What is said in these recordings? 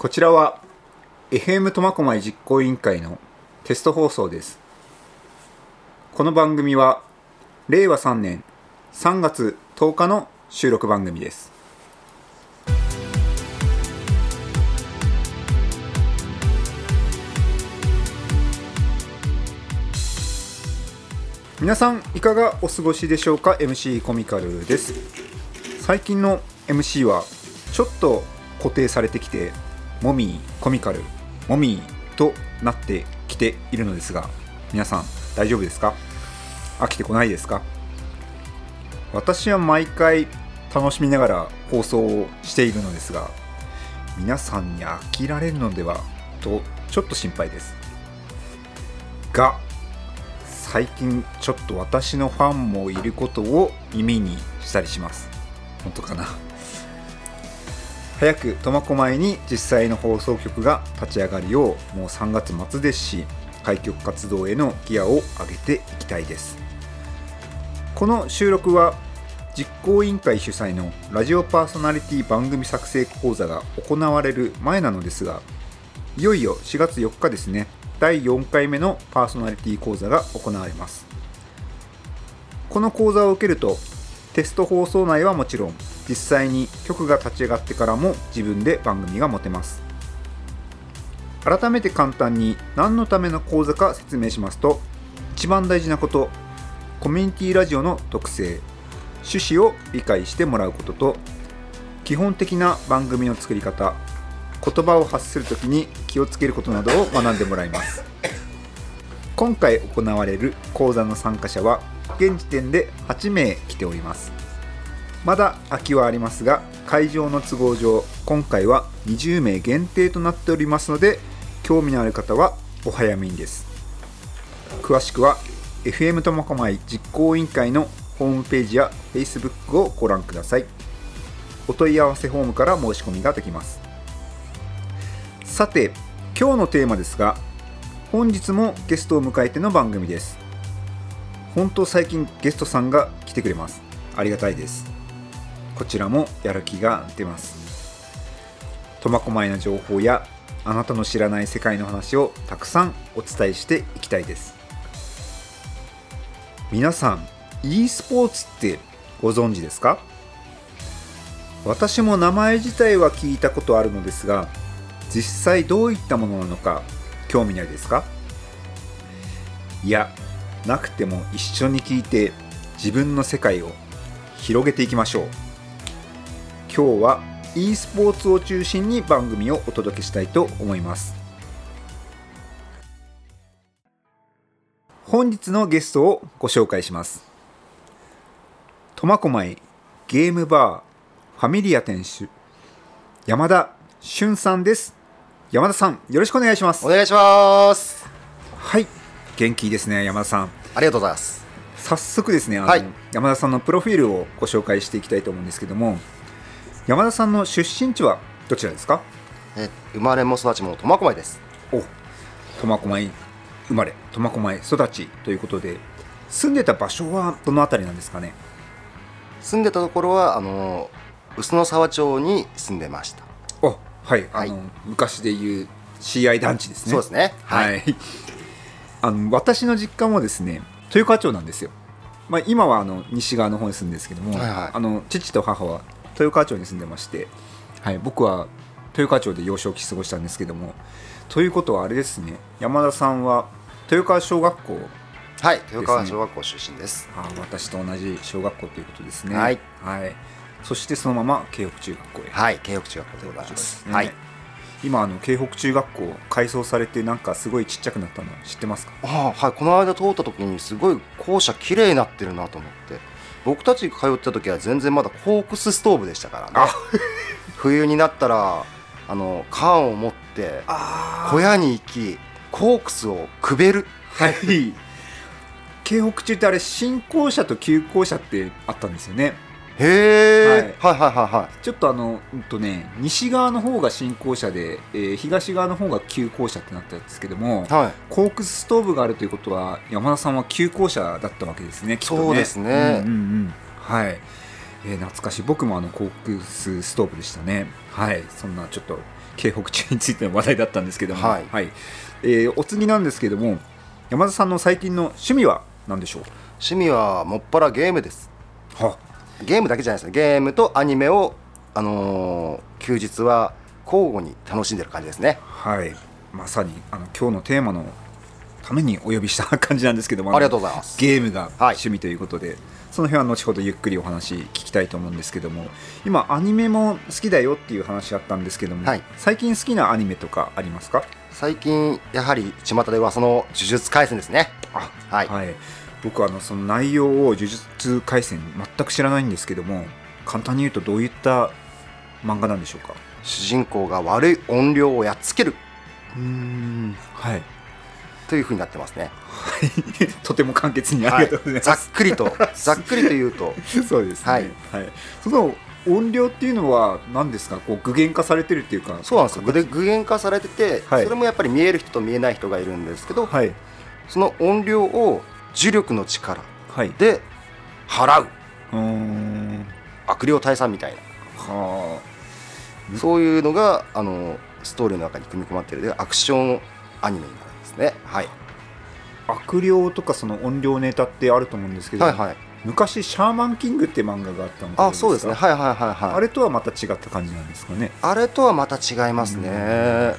こちらは FM 苫小牧実行委員会のテスト放送です。この番組は令和3年3月10日の収録番組です。皆さんいかがお過ごしでしょうか？MC コミカルです。最近の MC はちょっと固定されてきてモミーコミカルモミーとなってきているのですが皆さん大丈夫ですか？飽きてこないですか？私は毎回楽しみながら放送をしているのですが皆さんに飽きられるのではとちょっと心配です。が最近ちょっと私のファンもいることを耳にしたりします。本当かな？早く苫小牧に実際の放送局が立ち上がるようもう3月末ですし開局活動へのギアを上げていきたいです。この収録は実行委員会主催のラジオパーソナリティ番組作成講座が行われる前なのですがいよいよ4月4日ですね。第4回目のパーソナリティ講座が行われます。この講座を受けるとテスト放送内はもちろん実際に局が立ち上がってからも自分で番組が持てます。改めて簡単に何のための講座か説明しますと一番大事なことコミュニティラジオの特性趣旨を理解してもらうことと基本的な番組の作り方言葉を発するときに気をつけることなどを学んでもらいます。今回行われる講座の参加者は現時点で8名来ております。まだ空きはありますが会場の都合上今回は20名限定となっておりますので興味のある方はお早めにです。詳しくは FM 苫小牧実行委員会のホームページや Facebook をご覧ください。お問い合わせフォームから申し込みができます。さて今日のテーマですが本日もゲストを迎えての番組です。本当最近ゲストさんが来てくれます。ありがたいです。こちらもやる気が出ます。苫小牧の情報やあなたの知らない世界の話をたくさんお伝えしていきたいです。皆さん e スポーツってご存知ですか？私も名前自体は聞いたことあるのですが実際どういったものなのか興味ないですか？いやなくても一緒に聞いて自分の世界を広げていきましょう。今日は e スポーツを中心に番組をお届けしたいと思います。本日のゲストをご紹介します。苫小牧ゲームバーファミリア店主山田俊さんです。山田さんよろしくお願いします。お願いします。はい元気ですね山田さん。ありがとうございます。早速ですねあの、はい。山田さんのプロフィールをご紹介していきたいと思うんですけども山田さんの出身地はどちらですか？え生まれも育ちも苫小牧です。お苫小牧生まれ苫小牧育ちということで住んでた場所はどの辺りなんですかね？住んでたところはあの臼野沢町に住んでました。おはい、はい。あの昔でいう CI 団地ですね。そうですね。はい、あの私の実家もですね豊川町なんですよ、まあ、今はあの西側の方に住んでるんですけども、はいはい。あの父と母は豊川町に住んでまして、はい、僕は豊川町で幼少期過ごしたんですけどもということはあれですね山田さんは豊川小学校はい豊川小学校出身です。あ私と同じ小学校ということですね。はい、はい、そしてそのまま京北中学校へ。はい京北中学校でございます、ね。はい今あの京北中学校改装されてなんかすごいちっちゃくなったの知ってますか？ああはいこの間通った時にすごい校舎綺麗になってるなと思って。僕たちが通ってた時は全然まだコークスストーブでしたからね。冬になったらあの缶を持ってあ小屋に行きコークスをくべる。はい。京北中ってあれ新校舎と旧校舎ってあったんですよねへえ、はい、はいはいはいちょっとあのうんとね西側の方が新校舎で、えー東側の方が旧校舎ってなったんですけどもはい。コークスストーブがあるということは山田さんは旧校舎だったわけですねきっとね。そうですね。うんうんうんはい、えー懐かしい。僕もあのコークスストーブでしたね。はい。そんなちょっと京北中についての話題だったんですけども、はい。えーお次なんですけども山田さんの最近の趣味は何でしょう？趣味はもっぱらゲームです。はゲームだけじゃないですね。ゲームとアニメを、あのー休日は交互に楽しんでる感じですね。はい。まさにあの今日のテーマのためにお呼びした感じなんですけども。ありがとうございます。ゲームがはい趣味ということで、その辺は後ほどゆっくりお話聞きたいと思うんですけども。今アニメも好きだよっていう話あったんですけども、はい。最近好きなアニメとかありますか？最近やはり巷ではその呪術廻戦ですね。あはい、はい、僕はあのその内容を呪術廻戦全く知らないんですけども簡単に言うとどういった漫画なんでしょうか？主人公が悪い怨霊をやっつける。うんはい。というふうになってますね。とても簡潔にありがとうございます、ざっくりとざっくりと言うと。そうですね。はい。その音量っていうのは何ですか？こう具現化されてるっていうか。そうなんです具現化されてて、はい。それもやっぱり見える人と見えない人がいるんですけど、はい。その音量を呪力の力はい。で払う悪霊退散みたいなはそういうのがあのストーリーの中に組み込まれているアクションアニメになるんですね。はい、あ。悪霊とかその音量ネタってあると思うんですけど、はいはい昔シャーマンキングって漫画があったのあそうですねはい。はいはいはいはいあれとはまた違った感じなんですかね？あれとはまた違いますね。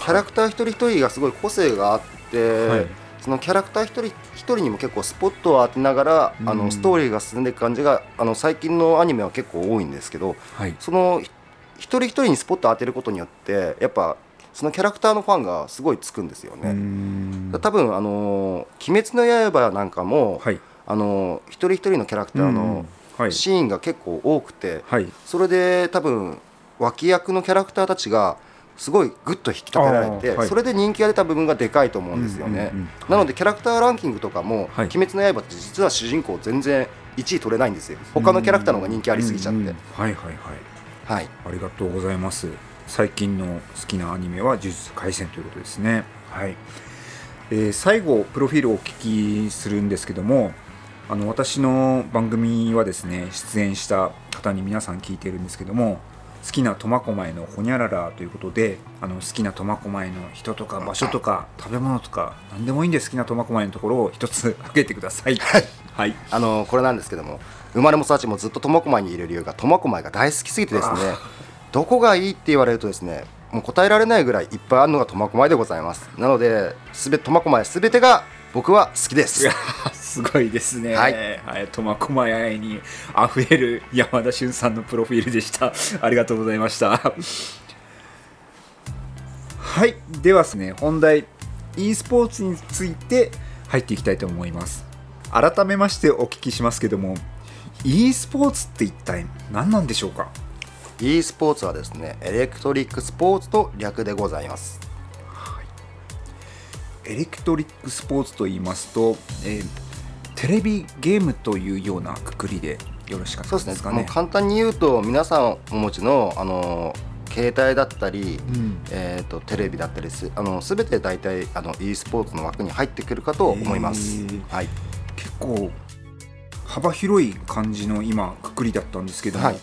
キャラクター一人一人がすごい個性があって、はいそのキャラクター一人一人にも結構スポットを当てながら、うんあのストーリーが進んでいく感じがあの最近のアニメは結構多いんですけどはい。そのひ一人一人にスポットを当てることによってやっぱそのキャラクターのファンがすごいつくんですよね。ん多分あの「鬼滅の刃」なんかも、はい。あの一人一人のキャラクターのはい。シーンが結構多くて、はい。それで多分脇役のキャラクターたちがすごいグッと引き立てられて、はいそれで人気が出た部分がでかいと思うんですよね、うんうんうんなのでキャラクターランキングとかも「はい鬼滅の刃」って実は主人公全然1位取れないんですよ他のキャラクターの方が人気ありすぎちゃって、うんうんはいはいはい。はいありがとうございます。最近の好きなアニメは呪術廻戦ということですね。はい。えー最後プロフィールをお聞きするんですけども、あの私の番組はですね出演した方に皆さん聞いているんですけども。好きな苫小牧のほにゃららということであの好きな苫小牧の人とか場所とか食べ物とか何でもいいんで好きな苫小牧のところを一つ挙げてください。はい。あのこれなんですけども生まれも育ちもずっと苫小牧にいる理由が苫小牧が大好きすぎてですねどこがいいって言われるとですねもう答えられないぐらいいっぱいあるのが苫小牧でございますなのですべ苫小牧すべてが僕は好きです すごいですね。はいはい、苫小牧愛に溢れる山田俊さんのプロフィールでした。ありがとうございました。はい、ではですね、本題 e スポーツについて入っていきたいと思います。改めましてお聞きしますけども、e スポーツって一体何なんでしょうか？e スポーツはですねエレクトリックスポーツと略でございますエレクトリックスポーツと言いますと、えーテレビゲームというようなくくりでよろしかったそうです。かね。もう簡単に言うと皆さんお持ちのあの携帯だったり、うん。えー、とテレビだったりすあの全て大体あの e スポーツの枠に入ってくるかと思います。はい、結構幅広い感じの今くくりだったんですけども、はい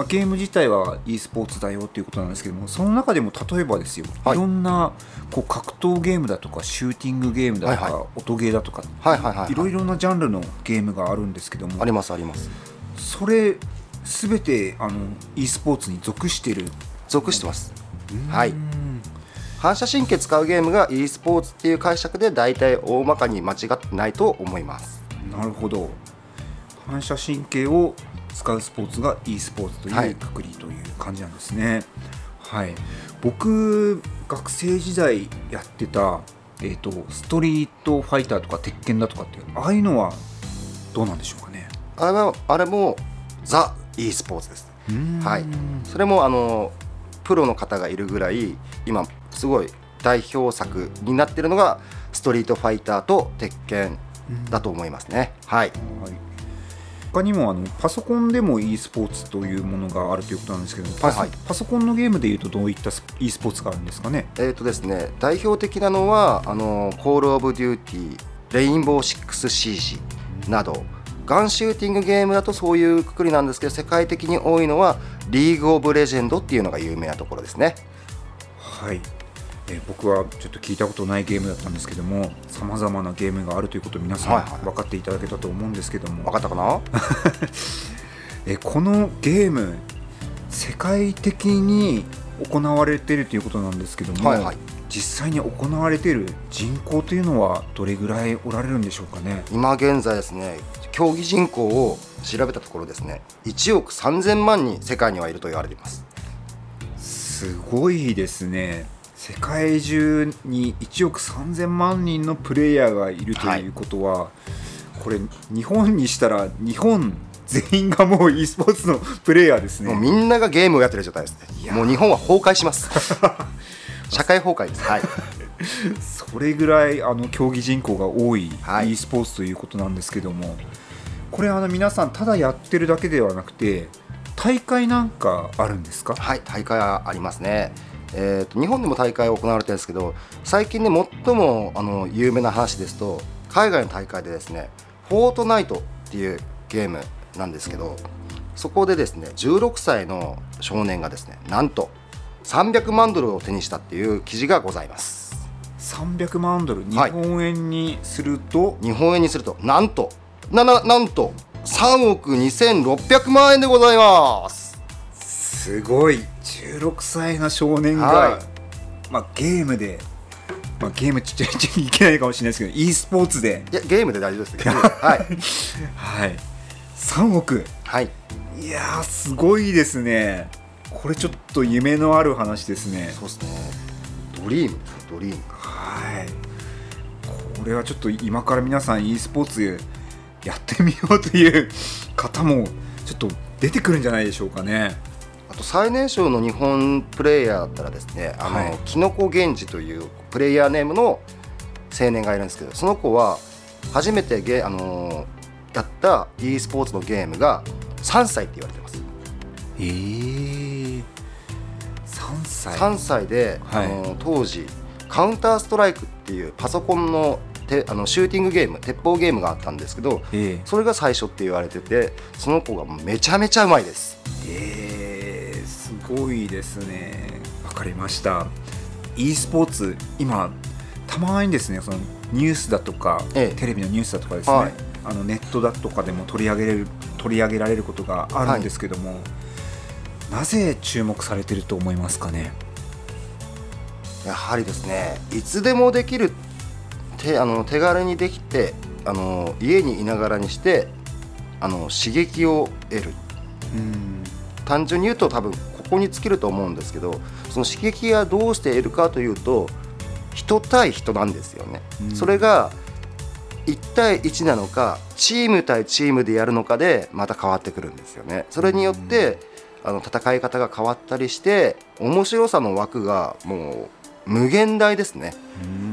まあ、ゲーム自体は e スポーツだよっていうことなんですけどもその中でも例えばですよ、はい。い、ろんなこう格闘ゲームだとかシューティングゲームだとか、はいは音ゲーだとか、はいはいはいはい。いろいろなジャンルのゲームがあるんですけどもありますあります。それ全てあの e スポーツに属してる。属してます。はい。うん反射神経使うゲームが e スポーツっていう解釈で大体大まかに間違ってないと思います。なるほど。反射神経を使うスポーツが e スポーツとはいいうくくりという感じなんですね。はい、僕学生時代やってた、えー、とストリートファイターとか鉄拳だとかっていうああいうのはどうなんでしょうかね？あれはあれもザ e スポーツです。はい。それもあのプロの方がいるぐらい今すごい代表作になってるのがストリートファイターと鉄拳だと思いますね。はい。はい他にもあのパソコンでも e スポーツというものがあるということなんですけどパソ,、はいはい。パソコンのゲームでいうとどういったス e スポーツがあるんですかね？えーとですね、代表的なのはあのコール・オブ・デューティー、レインボー・シックス・シージなどガンシューティングゲームだとそういうくくりなんですけど世界的に多いのはリーグ・オブ・レジェンドっていうのが有名なところですね。はいえー僕はちょっと聞いたことないゲームだったんですけどもさまざまなゲームがあるということを皆さんはいはい。分かっていただけたと思うんですけども、分かったかな？えーこのゲーム世界的に行われているということなんですけども、はいはい。実際に行われている人口というのはどれぐらいおられるんでしょうかね？今現在ですね競技人口を調べたところですね1億3000万人世界にはいると言われています。すごいですね世界中に1億3000万人のプレイヤーがいるとい。うことは、これ日本にしたら日本全員がもう e スポーツのプレイヤーですね。もうみんながゲームをやってる状態ですね。もう日本は崩壊します。社会崩壊です。はい。それぐらいあの競技人口が多いはい。e スポーツということなんですけども、これあの皆さんただやってるだけではなくて大会なんかあるんですか？はい大会はありますねえー、と日本でも大会が行われてるんですけど最近ね最もあの有名な話ですと海外の大会でですね「フォートナイト」っていうゲームなんですけどそこでですね16歳の少年がですねなんと300万ドルを手にしたっていう記事がございます。300万ドル日はい。本円にすると、日本円にするとなんとなななんと3億2600万円でございます。すごい16歳の少年が、はい。まあ、ゲームで、まあ、ゲームちっちゃいちゃいけないかもしれないですけど e スポーツで、いやゲームで大丈夫ですはい。はい、3億。はい。いやーすごいですね。これちょっと夢のある話ですね。そうですね。ドリーム。ドリーム。はい。これはちょっと今から皆さん e スポーツやってみようという方もちょっと出てくるんじゃないでしょうかねあと最年少の日本プレイヤーだったらですねあの、はい。キノコ源氏というプレイヤーネームの青年がいるんですけどその子は初めてゲ、あのーやった e スポーツのゲームが3歳って言われてます。え。ー、3歳。3歳で、はい。あのー当時カウンターストライクっていうパソコンのてあのシューティングゲーム鉄砲ゲームがあったんですけどえーそれが最初って言われててその子がめちゃめちゃうまいです。え。ー、すごいですね。わかりました。e スポーツ今たまにですねそのニュースだとか、ええ。テレビのニュースだとかですね、はい。あのネットだとかでも取り上げれる取り上げられることがあるんですけども、なぜ注目されてると思いますかね？やはりですねいつでもできる手あの手軽にできてあの家にいながらにしてあの刺激を得る。うん。単純に言うと多分ここに尽きると思うんですけどその刺激がどうして得るかというと人対人なんですよね、うん。それが1対1なのかチーム対チームでやるのかでまた変わってくるんですよね。それによって、あの戦い方が変わったりして面白さの枠がもう無限大ですね。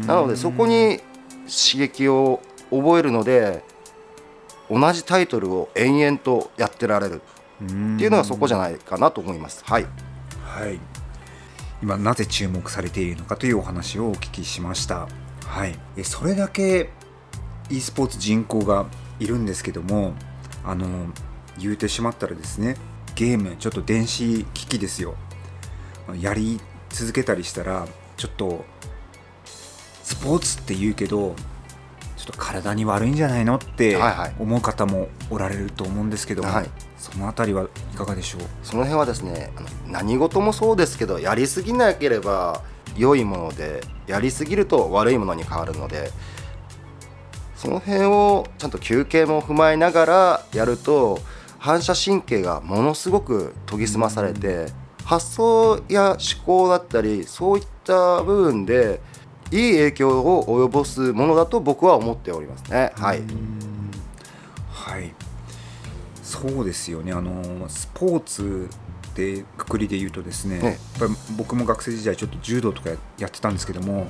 なのでそこに刺激を覚えるので同じタイトルを延々とやってられるっていうのがそこじゃないかなと思います。はい、はい、今なぜ注目されているのかというお話をお聞きしました、はい、それだけ e スポーツ人口がいるんですけどもあの言うてしまったらですねゲームちょっと電子機器ですよ。やり続けたりしたらちょっとスポーツって言うけどょっと体に悪いんじゃないのって思う方もおられると思うんですけども、はい。そのあたりはいかがでしょう？その辺はですね何事もそうですけどやりすぎなければ良いものでやりすぎると悪いものに変わるのでその辺をちゃんと休憩も踏まえながらやると反射神経がものすごく研ぎ澄まされて発想や思考だったりそういった部分でいい影響を及ぼすものだと僕は思っておりますね。はい、うんはい。そうですよね。あのスポーツでくくりで言うとですね、ええやっぱり僕も学生時代ちょっと柔道とかやってたんですけども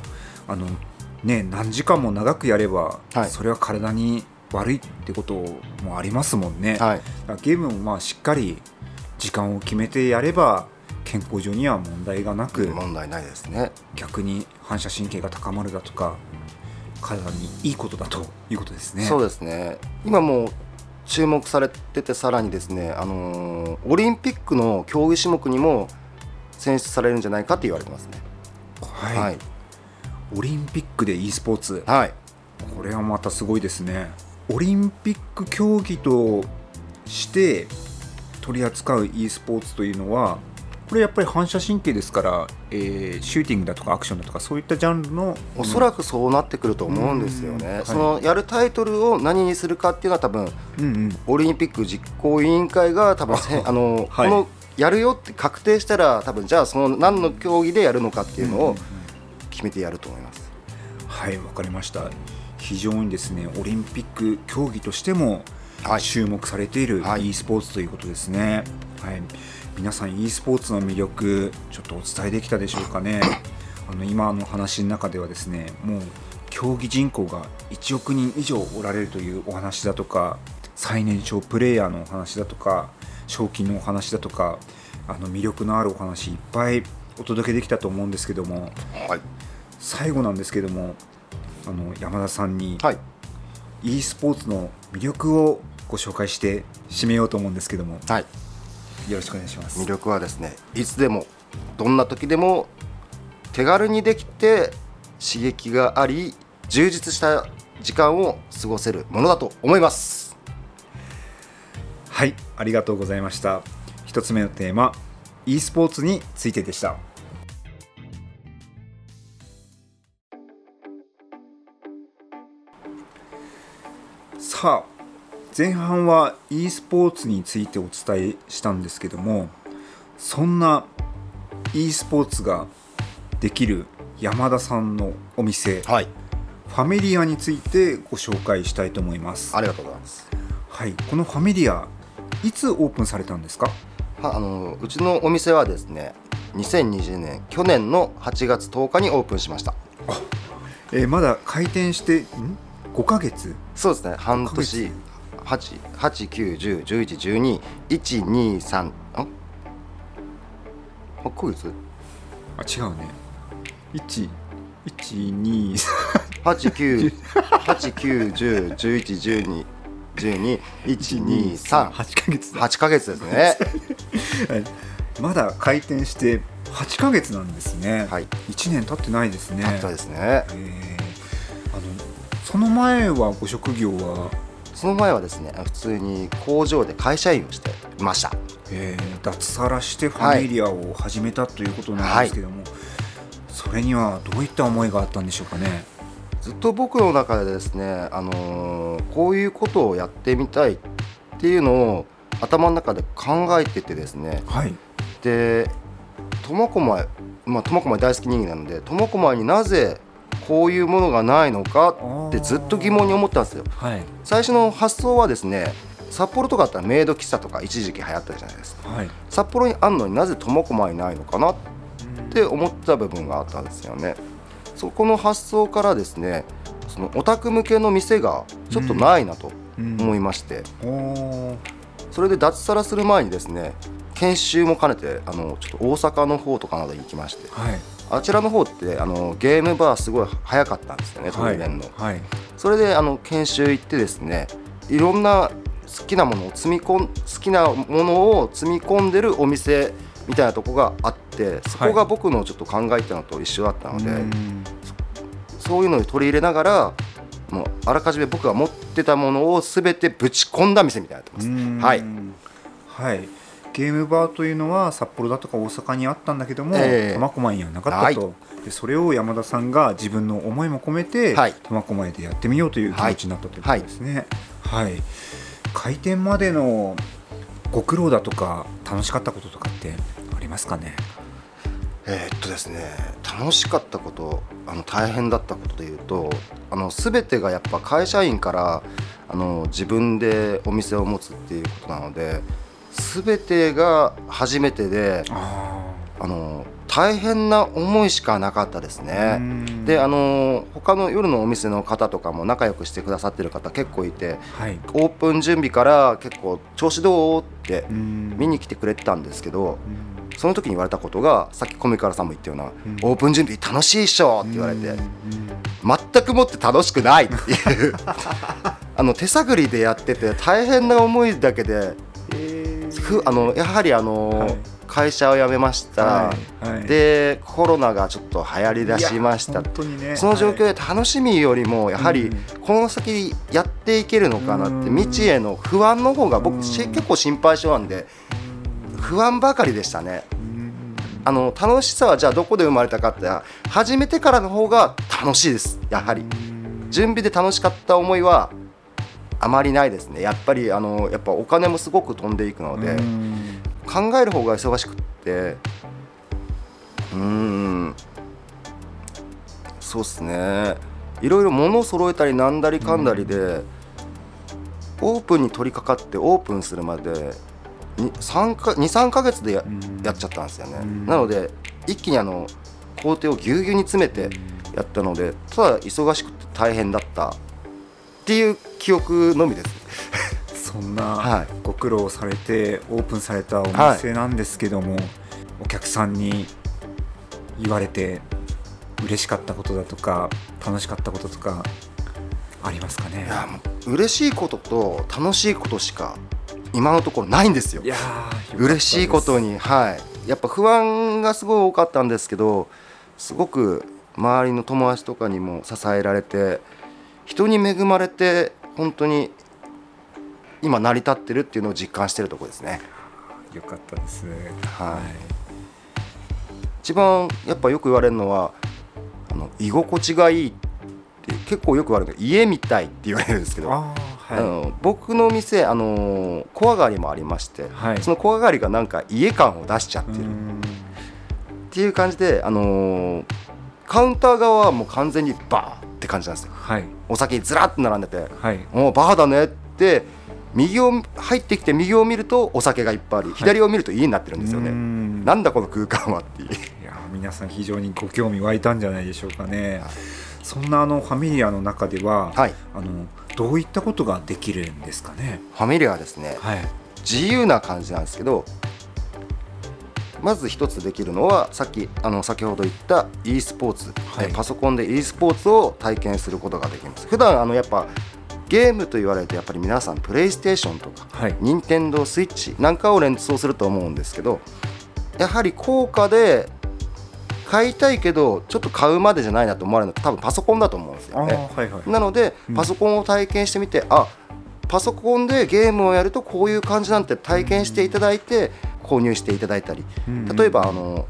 あのね何時間も長くやれば、はい。それは体に悪いってこともありますもんね、はい。ゲームもまあしっかり時間を決めてやれば健康上には問題がなく、問題ないですね。逆に反射神経が高まるだとか体にいいことだということですね。そうですね。今もう注目されててさらにですね、あのーオリンピックの競技種目にも選出されるんじゃないかって言われてますね。はい、はい。オリンピックで e スポーツ。はい。これはまたすごいですね。オリンピック競技として取り扱う e スポーツというのはこれやっぱり反射神経ですから、えーシューティングだとかアクションだとかそういったジャンルのおそらくそうなってくると思うんですようんはい。ねそのやるタイトルを何にするかっていうのは多分うんうん。オリンピック実行委員会が多分せあの、はい。このやるよって確定したら多分じゃあその何の競技でやるのかっていうのを決めてやると思います。はいわかりました。非常にですねオリンピック競技としてもはい。注目されているはい。e スポーツということですね、はい、皆さん e スポーツの魅力ちょっとお伝えできたでしょうかね。あの今の話の中ではですねもう競技人口が1億人以上おられるというお話だとか最年少プレーヤーのお話だとか賞金のお話だとかあの魅力のあるお話いっぱいお届けできたと思うんですけどもはい、最後なんですけどもあの山田さんにはい。e スポーツの魅力をご紹介して締めようと思うんですけどもはい、よろしくお願いします。魅力はですねいつでもどんな時でも手軽にできて刺激があり充実した時間を過ごせるものだと思います。はいありがとうございました。一つ目のテーマ e スポーツについてでした。さあ前半は e スポーツについてお伝えしたんですけどもそんな e スポーツができる山田さんのお店はい、ファミリアについてご紹介したいと思います。ありがとうございます。はい、このファミリアいつオープンされたんですか？はあのうちのお店はですね2020年去年の8月10日にオープンしましたえーまだ開店してん？5ヶ月？そうですね半年89101111212あ？8ヶ月あ違うね。一一二89101112121213八ヶ月だ。8ヶ月ですね。はい。まだ開店して8ヶ月なんですね。はい。1年経ってないですね。たったですね。えーあのその前はご職業は、その前はですね普通に工場で会社員をしていましたえー脱サラしてファミリアを始めたということなんですけども、それにはどういった思いがあったんでしょうかね？ずっと僕の中でですね、あのーこういうことをやってみたいっていうのを頭の中で考えててですねはい。で苫小牧まあ苫小牧大好き人間なので苫小牧になぜこういうものがないのかってずっと疑問に思ったんですよ。はい。最初の発想はですね札幌とかだったらメイド喫茶とか一時期流行ったじゃないですか。はい。札幌にあんのになぜ苫小牧にないのかなって思った部分があったんですよね。そこの発想からですねそのオタク向けの店がちょっとないなとうん。思いまして、おー。それで脱サラする前にですね研修も兼ねてあのちょっと大阪の方とかなどに行きまして。はい。あちらの方ってあのゲームバーすごい早かったんですよねはい。東電の、はい。それであの研修行ってですねいろんな好きなものを積み込ん好きなものを積み込んでるお店みたいなとこがあってそこが僕のちょっと考えてたのと一緒だったので、うんそういうのに取り入れながらもうあらかじめ僕が持ってたものを全てぶち込んだ店みたいになってます。うんはいはい。ゲームバーというのは札幌だとか大阪にあったんだけども、ええ。苫小牧にはなかったと、でそれを山田さんが自分の思いも込めてはい。苫小牧でやってみようという気持ちになったということですね。はい、開店までのご苦労だとか楽しかったこととかってありますかね？えーっとですね楽しかったことあの大変だったことでいうとあの全てがやっぱ会社員からあの自分でお店を持つっていうことなので全てが初めてでああの大変な思いしかなかったですあ。ね。であの他の夜のお店の方とかも仲良くしてくださってる方結構いてはい。オープン準備から結構調子どうって見見に来てくれてたんですけどその時に言われたことがさっきコミカルさんも言ったようなうん「オープン準備楽しいっしょ」って言われてうん全くもって楽しくないっていう あの手探りでやってて大変な思いだけでふあのやはりあの、はい。会社を辞めました、はい。はい。でコロナがちょっと流行りだしました。ね。その状況で楽しみよりもやはりうん。この先やっていけるのかなってうん。未知への不安の方がうん。僕し結構心配性なんで不安ばかりでしたね。うん。あの楽しさはじゃあどこで生まれたかって始めてからの方が楽しいです。やはり。準備で楽しかった思いはあまりないですね。やっぱりあのやっぱお金もすごく飛んでいくのでうん。考える方が忙しくってうーん。そうっすね。いろいろ物を揃えたりなんだりかんだりで、オープンに取り掛かってオープンするまで23か月でや,、うん。やっちゃったんですよね、うん。なので一気にあの工程をぎゅうぎゅうに詰めてやったのでただ忙しくて大変だったっていう記憶のみです。そんなはい。ご苦労されてオープンされたお店なんですけども、お客さんに言われて嬉しかったことだとか楽しかったこととかありますかね？いやもう嬉しいことと楽しいことしか今のところないんですよ。いや嬉しいことにはい。やっぱ不安がすごい多かったんですけどすごく周りの友達とかにも支えられて人に恵まれて本当に今成り立ってるっていうのを実感してるところですね。よかったですはい。一番やっぱよく言われるのはあの居心地がいいって結構よく言われるの家みたいって言われるんですけどあああの僕の店あの小上がりもありまして、はい。その小上がりがなんか家感を出しちゃってる。っうん。ていう感じで、あのーカウンター側はもう完全にバーって感じなんですよ。はい。お酒ずらっと並んでてはい「おバーだね」って右を入ってきて右を見るとお酒がいっぱいあり、左を見ると家になってるんですよね、うん。なんだこの空間はっていう。いやー皆さん非常にご興味湧いたんじゃないでしょうかね、そんなあのファミリアの中では、はい。あのどういったことができるんですかね？ファミリアはですねはい。自由な感じなんですけどまず一つできるのはさっきあの先ほど言った e スポーツ、はい。えパソコンで e スポーツを体験することができます。普段あのやっぱゲームと言われるとやっぱり皆さんプレイステーションとかはい。任天堂スイッチなんかを連想すると思うんですけどやはり高価で買いたいけどちょっと買うまでじゃないなと思われるのって多分パソコンだと思うんですよね。はいはい。なのでうん。パソコンを体験してみて、あパソコンでゲームをやるとこういう感じなんて体験していただいて購入していただいたり。うん例えばあの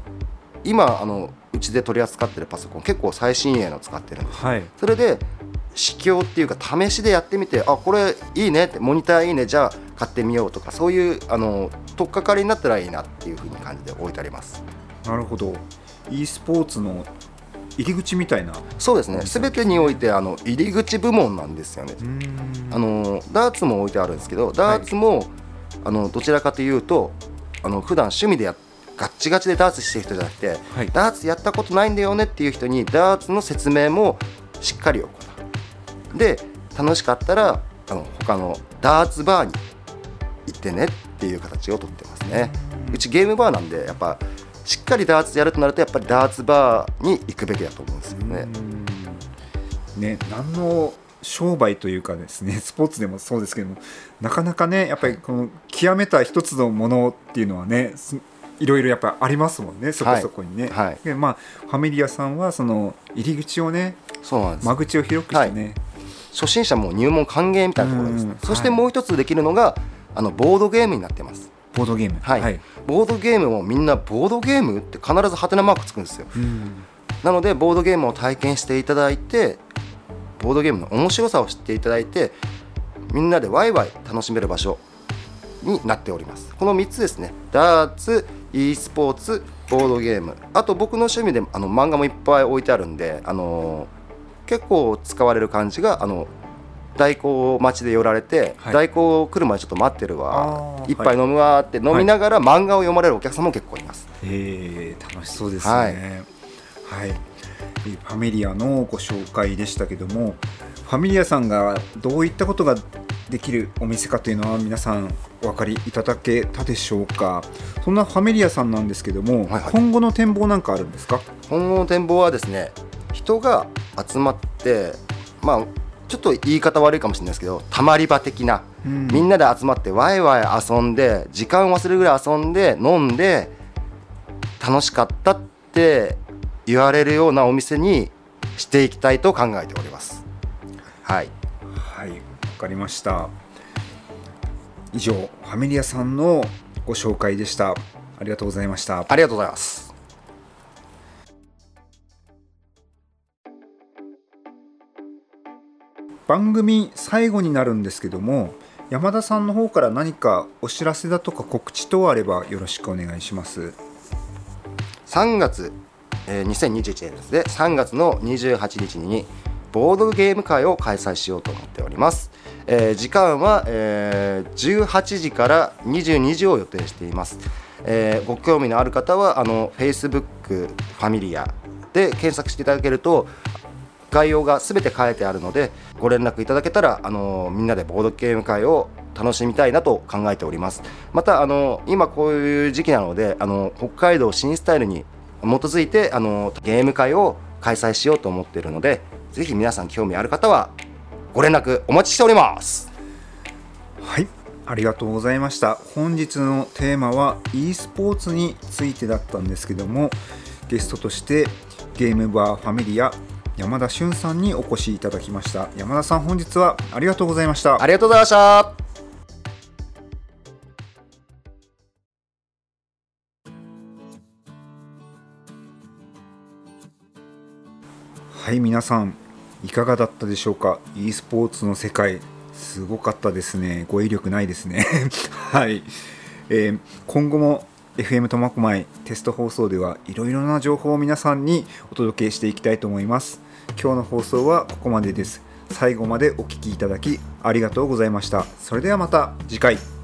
今あのうちで取り扱ってるパソコン結構最新鋭の使ってるんですはい。それで試供っていうか試しでやってみてあこれいいねってモニターいいねじゃあ買ってみようとかそういうあの取っかかりになったらいいなっていう風に感じで置いてあります。なるほど。e スポーツの入り口みたいな。そうですね。全てにおいてあの入り口部門なんですよね。うん。あのダーツも置いてあるんですけどダーツも、あのどちらかというとあの普段趣味でやガッチガチでダーツしてる人じゃなくてはい。ダーツやったことないんだよねっていう人にダーツの説明もしっかり行うで楽しかったらあの他のダーツバーに行ってねっていう形をとってますね。うちゲームバーなんでやっぱしっかりダーツやるとなるとやっぱりダーツバーに行くべきだと思うんですよね。うん。ね何の商売というかですね スポーツでもそうですけどもなかなかねやっぱりこの極めた一つのものっていうのはねすいろいろやっぱありますもんねそこそこにね、はい。でまあファミリアさんはその入り口をねそうなんです。間口を広くしてね、初心者も入門歓迎みたいなところですね。うんそしてもう一つできるのがあのボードゲームになってます。ボードゲーム。はい。ボードゲームもみんなボードゲームって必ずハテナマークつくんですようんなのでボードゲームを体験してい。ただいてボードゲームの面白さを知っていただいてみんなでワイワイ楽しめる場所になっております。この3つですね。ダーツ e スポーツボードゲーム。あと僕の趣味であの漫画もいっぱい置いてあるんで、あのー結構使われる感じがあの代行待ちで寄られて、はい。代行来るまでちょっと待ってるあわー一杯飲むわーって飲みながら漫画を読まれるお客様も結構います、えー楽しそうですね。ははい。い、えーファミリアのご紹介でしたけども、ファミリアさんがどういったことができるお店かというのは皆さんお分かりいただけたでしょうか？そんなファミリアさんなんですけども、はいはい今後の展望なんかあるんですか？今後の展望はですね人が集まってまあちょっと言い方悪いかもしれないですけどたまり場的な、みんななで集まってワイワイ遊んで時間を忘れるぐらい遊んで飲んで楽しかったって言われるようなお店にしていきたいと考えております。はい。はいわかりました。以上ファミリアさんのご紹介でした。ありがとうございました。ありがとうございます。番組最後になるんですけども山田さんの方から何かお知らせだとか告知等あればよろしくお願いします。3月、えー、2021年ですね。3月の28日にボードゲーム会を開催しようと思っております、えー、時間は、えー、18時から22時を予定しています、えー、ご興味のある方はあの Facebook ファミリアで検索していただけると概要が全て書いてあるのでご連絡いただけたらあのみんなでボードゲーム会を楽しみたいなと考えております。またあの今こういう時期なのであの北海道新スタイルに基づいてあのゲーム会を開催しようと思っているのでぜひ皆さん興味ある方はご連絡お待ちしております。はい。ありがとうございました。本日のテーマは e スポーツについてだったんですけどもゲストとしてゲームバーファミリア山田俊さんにお越しいただきました。山田さん本日はありがとうございました。ありがとうございましたはい皆さんいかがだったでしょうか？e スポーツの世界すごかったですね。語彙力ないですね。はい、えー、今後も FM 苫小牧テスト放送ではいろいろな情報を皆さんにお届けしていきたいと思います。今日の放送はここまでです。最後までお聴きいただきありがとうございました。それではまた次回。